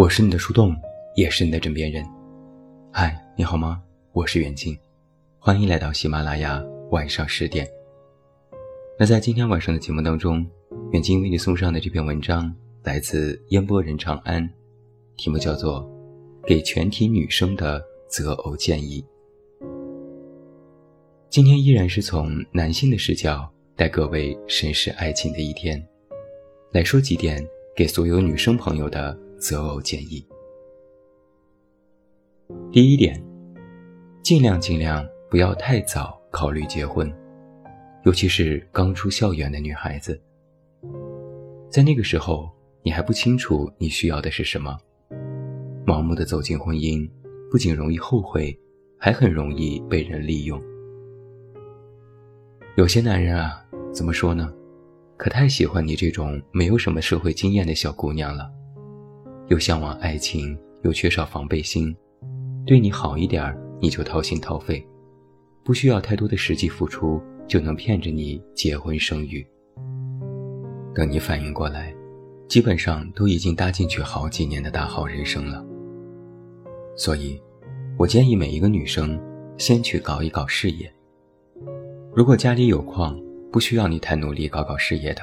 我是你的树洞，也是你的枕边人。嗨，你好吗？我是远近，欢迎来到喜马拉雅晚上十点。那在今天晚上的节目当中，远近为你送上的这篇文章来自烟波人长安，题目叫做《给全体女生的择偶建议》。今天依然是从男性的视角带各位审视爱情的一天，来说几点给所有女生朋友的。择偶建议：第一点，尽量尽量不要太早考虑结婚，尤其是刚出校园的女孩子。在那个时候，你还不清楚你需要的是什么，盲目的走进婚姻，不仅容易后悔，还很容易被人利用。有些男人啊，怎么说呢？可太喜欢你这种没有什么社会经验的小姑娘了。又向往爱情，又缺少防备心，对你好一点儿，你就掏心掏肺，不需要太多的实际付出，就能骗着你结婚生育。等你反应过来，基本上都已经搭进去好几年的大好人生了。所以，我建议每一个女生先去搞一搞事业。如果家里有矿，不需要你太努力搞搞事业的。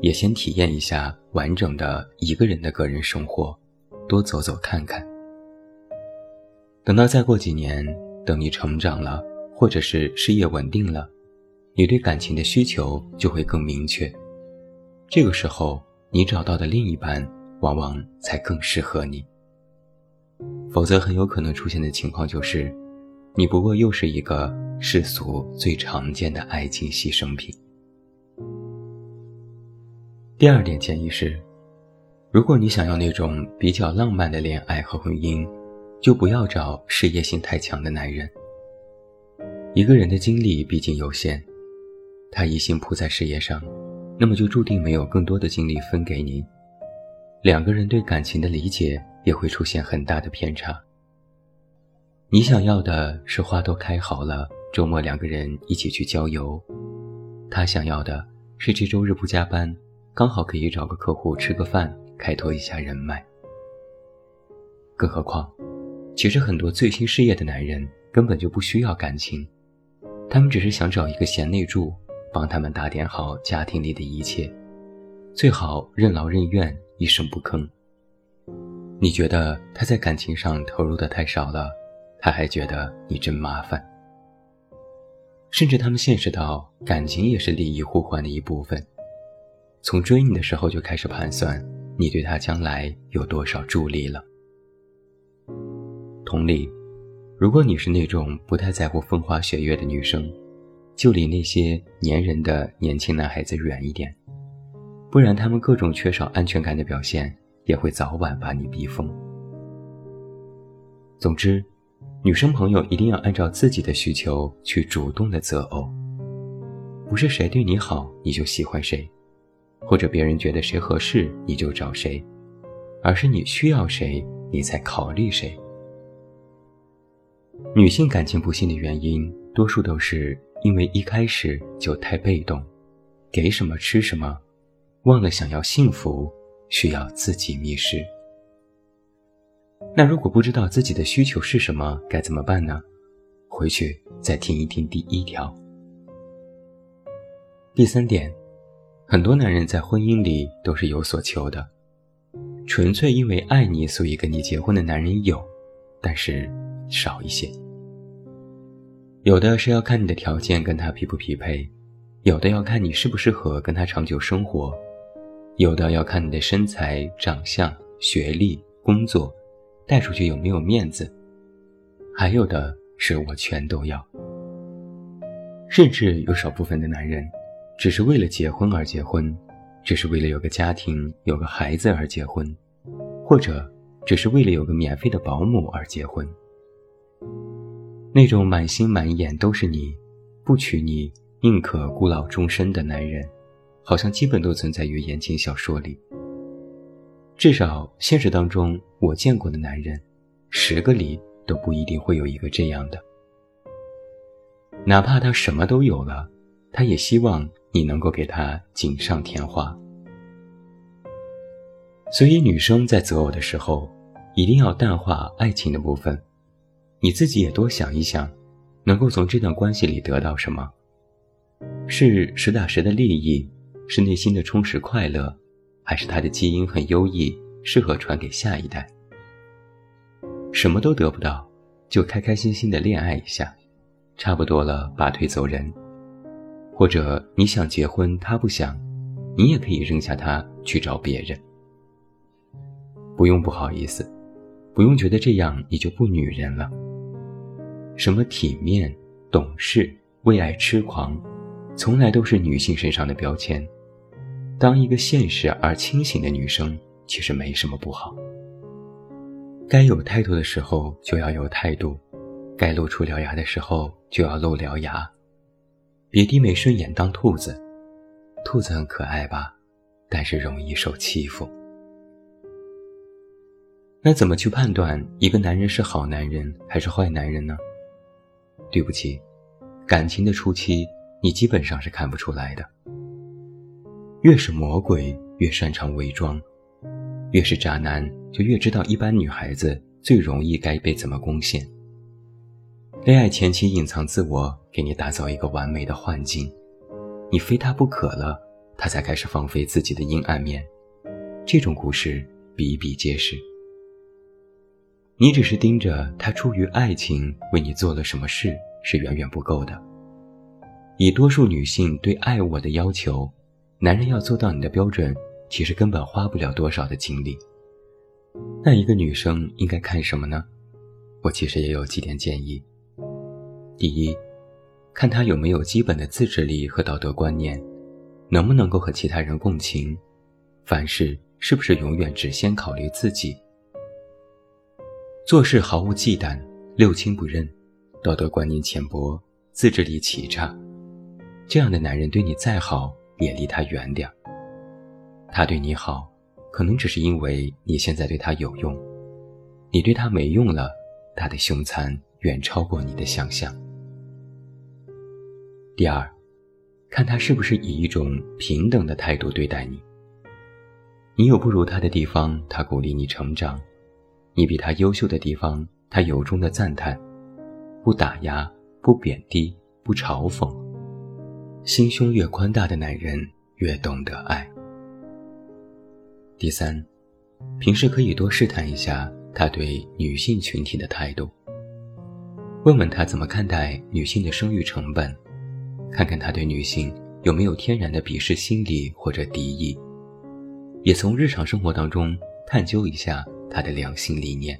也先体验一下完整的一个人的个人生活，多走走看看。等到再过几年，等你成长了，或者是事业稳定了，你对感情的需求就会更明确。这个时候，你找到的另一半往往才更适合你。否则，很有可能出现的情况就是，你不过又是一个世俗最常见的爱情牺牲品。第二点建议是，如果你想要那种比较浪漫的恋爱和婚姻，就不要找事业心太强的男人。一个人的精力毕竟有限，他一心扑在事业上，那么就注定没有更多的精力分给你。两个人对感情的理解也会出现很大的偏差。你想要的是花都开好了，周末两个人一起去郊游；他想要的是这周日不加班。刚好可以找个客户吃个饭，开拓一下人脉。更何况，其实很多醉心事业的男人根本就不需要感情，他们只是想找一个贤内助，帮他们打点好家庭里的一切，最好任劳任怨，一声不吭。你觉得他在感情上投入的太少了，他还觉得你真麻烦。甚至他们现实到感情也是利益互换的一部分。从追你的时候就开始盘算，你对他将来有多少助力了。同理，如果你是那种不太在乎风花雪月的女生，就离那些粘人的年轻男孩子远一点，不然他们各种缺少安全感的表现，也会早晚把你逼疯。总之，女生朋友一定要按照自己的需求去主动的择偶，不是谁对你好你就喜欢谁。或者别人觉得谁合适你就找谁，而是你需要谁你才考虑谁。女性感情不幸的原因，多数都是因为一开始就太被动，给什么吃什么，忘了想要幸福需要自己觅食。那如果不知道自己的需求是什么，该怎么办呢？回去再听一听第一条。第三点。很多男人在婚姻里都是有所求的，纯粹因为爱你所以跟你结婚的男人有，但是少一些。有的是要看你的条件跟他匹不匹配，有的要看你适不适合跟他长久生活，有的要看你的身材、长相、学历、工作，带出去有没有面子，还有的是我全都要。甚至有少部分的男人。只是为了结婚而结婚，只是为了有个家庭、有个孩子而结婚，或者只是为了有个免费的保姆而结婚。那种满心满眼都是你，不娶你宁可孤老终身的男人，好像基本都存在于言情小说里。至少现实当中，我见过的男人，十个里都不一定会有一个这样的。哪怕他什么都有了，他也希望。你能够给他锦上添花。所以，女生在择偶的时候，一定要淡化爱情的部分，你自己也多想一想，能够从这段关系里得到什么？是实打实的利益，是内心的充实快乐，还是他的基因很优异，适合传给下一代？什么都得不到，就开开心心的恋爱一下，差不多了，拔腿走人。或者你想结婚，他不想，你也可以扔下他去找别人。不用不好意思，不用觉得这样你就不女人了。什么体面、懂事、为爱痴狂，从来都是女性身上的标签。当一个现实而清醒的女生，其实没什么不好。该有态度的时候就要有态度，该露出獠牙的时候就要露獠牙。别低眉顺眼当兔子，兔子很可爱吧，但是容易受欺负。那怎么去判断一个男人是好男人还是坏男人呢？对不起，感情的初期你基本上是看不出来的。越是魔鬼越擅长伪装，越是渣男就越知道一般女孩子最容易该被怎么攻陷。恋爱前期隐藏自我，给你打造一个完美的幻境，你非他不可了，他才开始放飞自己的阴暗面。这种故事比比皆是。你只是盯着他出于爱情为你做了什么事是远远不够的。以多数女性对爱我的要求，男人要做到你的标准，其实根本花不了多少的精力。那一个女生应该看什么呢？我其实也有几点建议。第一，看他有没有基本的自制力和道德观念，能不能够和其他人共情，凡事是不是永远只先考虑自己。做事毫无忌惮，六亲不认，道德观念浅薄，自制力奇差，这样的男人对你再好也离他远点儿。他对你好，可能只是因为你现在对他有用，你对他没用了，他的凶残远超过你的想象。第二，看他是不是以一种平等的态度对待你。你有不如他的地方，他鼓励你成长。你比他优秀的地方，他由衷的赞叹，不打压，不贬低，不嘲讽。心胸越宽大的男人越懂得爱。第三，平时可以多试探一下他对女性群体的态度，问问他怎么看待女性的生育成本，看看他对女性有没有天然的鄙视心理或者敌意，也从日常生活当中探究一下。他的良心理念。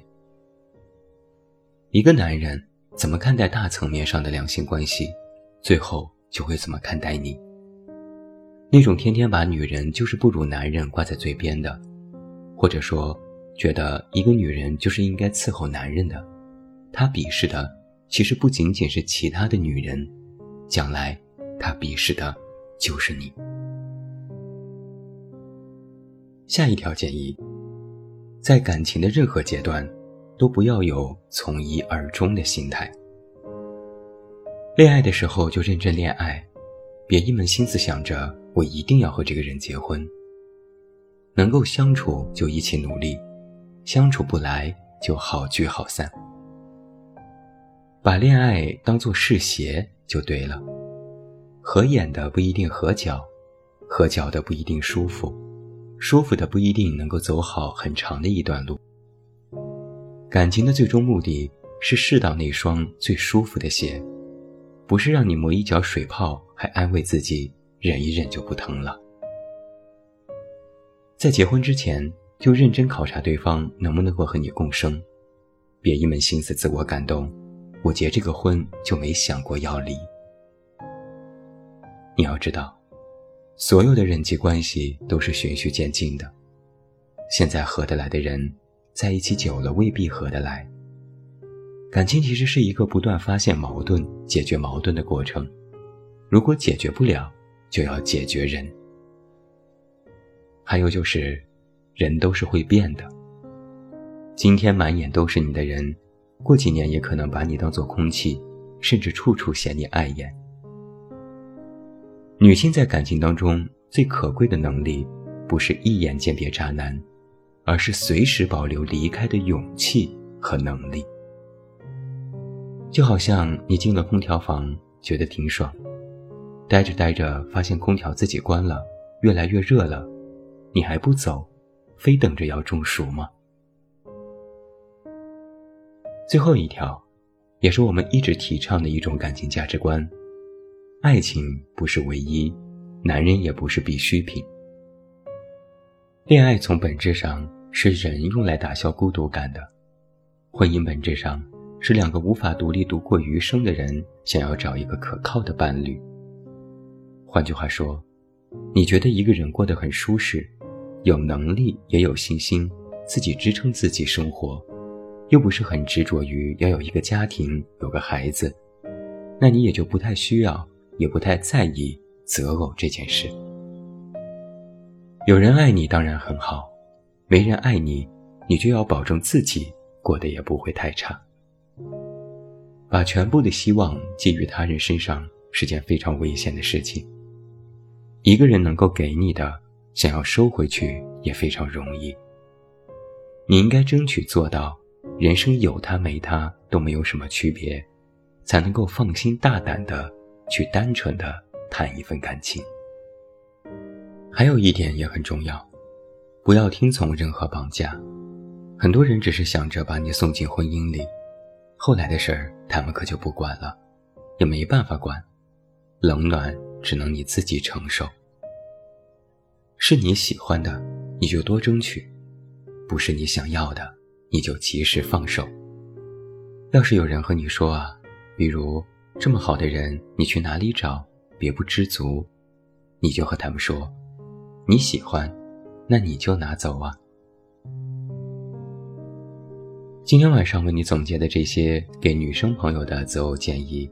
一个男人怎么看待大层面上的两性关系，最后就会怎么看待你。那种天天把女人就是不如男人挂在嘴边的，或者说觉得一个女人就是应该伺候男人的，他鄙视的其实不仅仅是其他的女人，将来他鄙视的就是你。下一条建议。在感情的任何阶段，都不要有从一而终的心态。恋爱的时候就认真恋爱，别一门心思想着我一定要和这个人结婚。能够相处就一起努力，相处不来就好聚好散。把恋爱当做试鞋就对了，合眼的不一定合脚，合脚的不一定舒服。舒服的不一定能够走好很长的一段路。感情的最终目的是试到那双最舒服的鞋，不是让你磨一脚水泡还安慰自己忍一忍就不疼了。在结婚之前就认真考察对方能不能够和你共生，别一门心思自我感动，我结这个婚就没想过要离。你要知道。所有的人际关系都是循序渐进的，现在合得来的人，在一起久了未必合得来。感情其实是一个不断发现矛盾、解决矛盾的过程。如果解决不了，就要解决人。还有就是，人都是会变的。今天满眼都是你的人，过几年也可能把你当做空气，甚至处处嫌你碍眼。女性在感情当中最可贵的能力，不是一眼鉴别渣男，而是随时保留离开的勇气和能力。就好像你进了空调房，觉得挺爽，待着待着发现空调自己关了，越来越热了，你还不走，非等着要中暑吗？最后一条，也是我们一直提倡的一种感情价值观：爱情不是唯一，男人也不是必需品。恋爱从本质上是人用来打消孤独感的，婚姻本质上是两个无法独立度过余生的人想要找一个可靠的伴侣。换句话说，你觉得一个人过得很舒适，有能力也有信心，自己支撑自己生活，又不是很执着于要有一个家庭、有个孩子，那你也就不太需要，也不太在意择偶这件事。有人爱你当然很好，没人爱你，你就要保证自己过得也不会太差。把全部的希望寄予他人身上是件非常危险的事情。一个人能够给你的，想要收回去也非常容易。你应该争取做到，人生有他没他都没有什么区别，才能够放心大胆的去单纯的谈一份感情。还有一点也很重要，不要听从任何绑架。很多人只是想着把你送进婚姻里，后来的事儿他们可就不管了，也没办法管，冷暖只能你自己承受。是你喜欢的，你就多争取；不是你想要的，你就及时放手。要是有人和你说啊，比如这么好的人你去哪里找？别不知足，你就和他们说。你喜欢，那你就拿走啊。今天晚上为你总结的这些给女生朋友的择偶建议，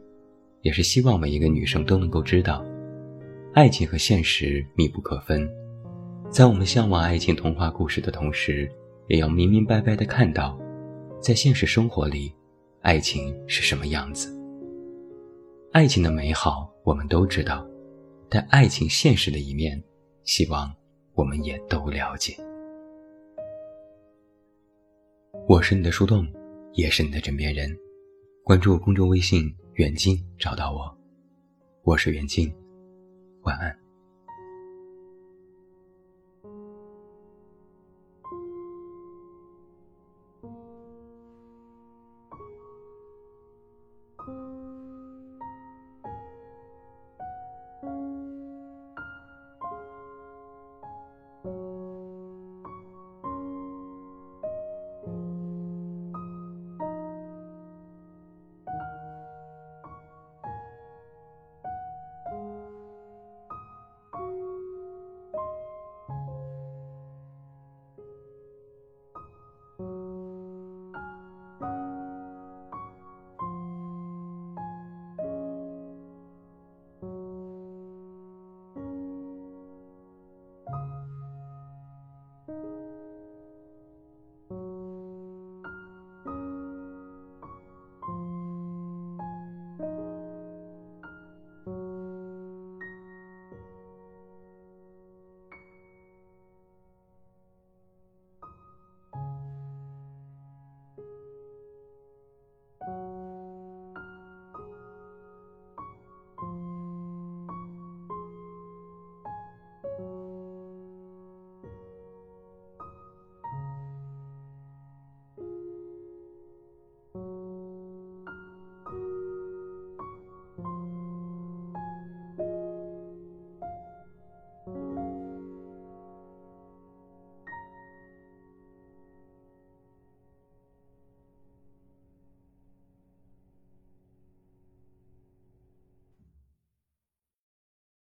也是希望每一个女生都能够知道，爱情和现实密不可分，在我们向往爱情童话故事的同时，也要明明白白的看到，在现实生活里，爱情是什么样子。爱情的美好我们都知道，但爱情现实的一面。希望我们也都了解。我是你的树洞，也是你的枕边人。关注公众微信“远近”，找到我。我是远近，晚安。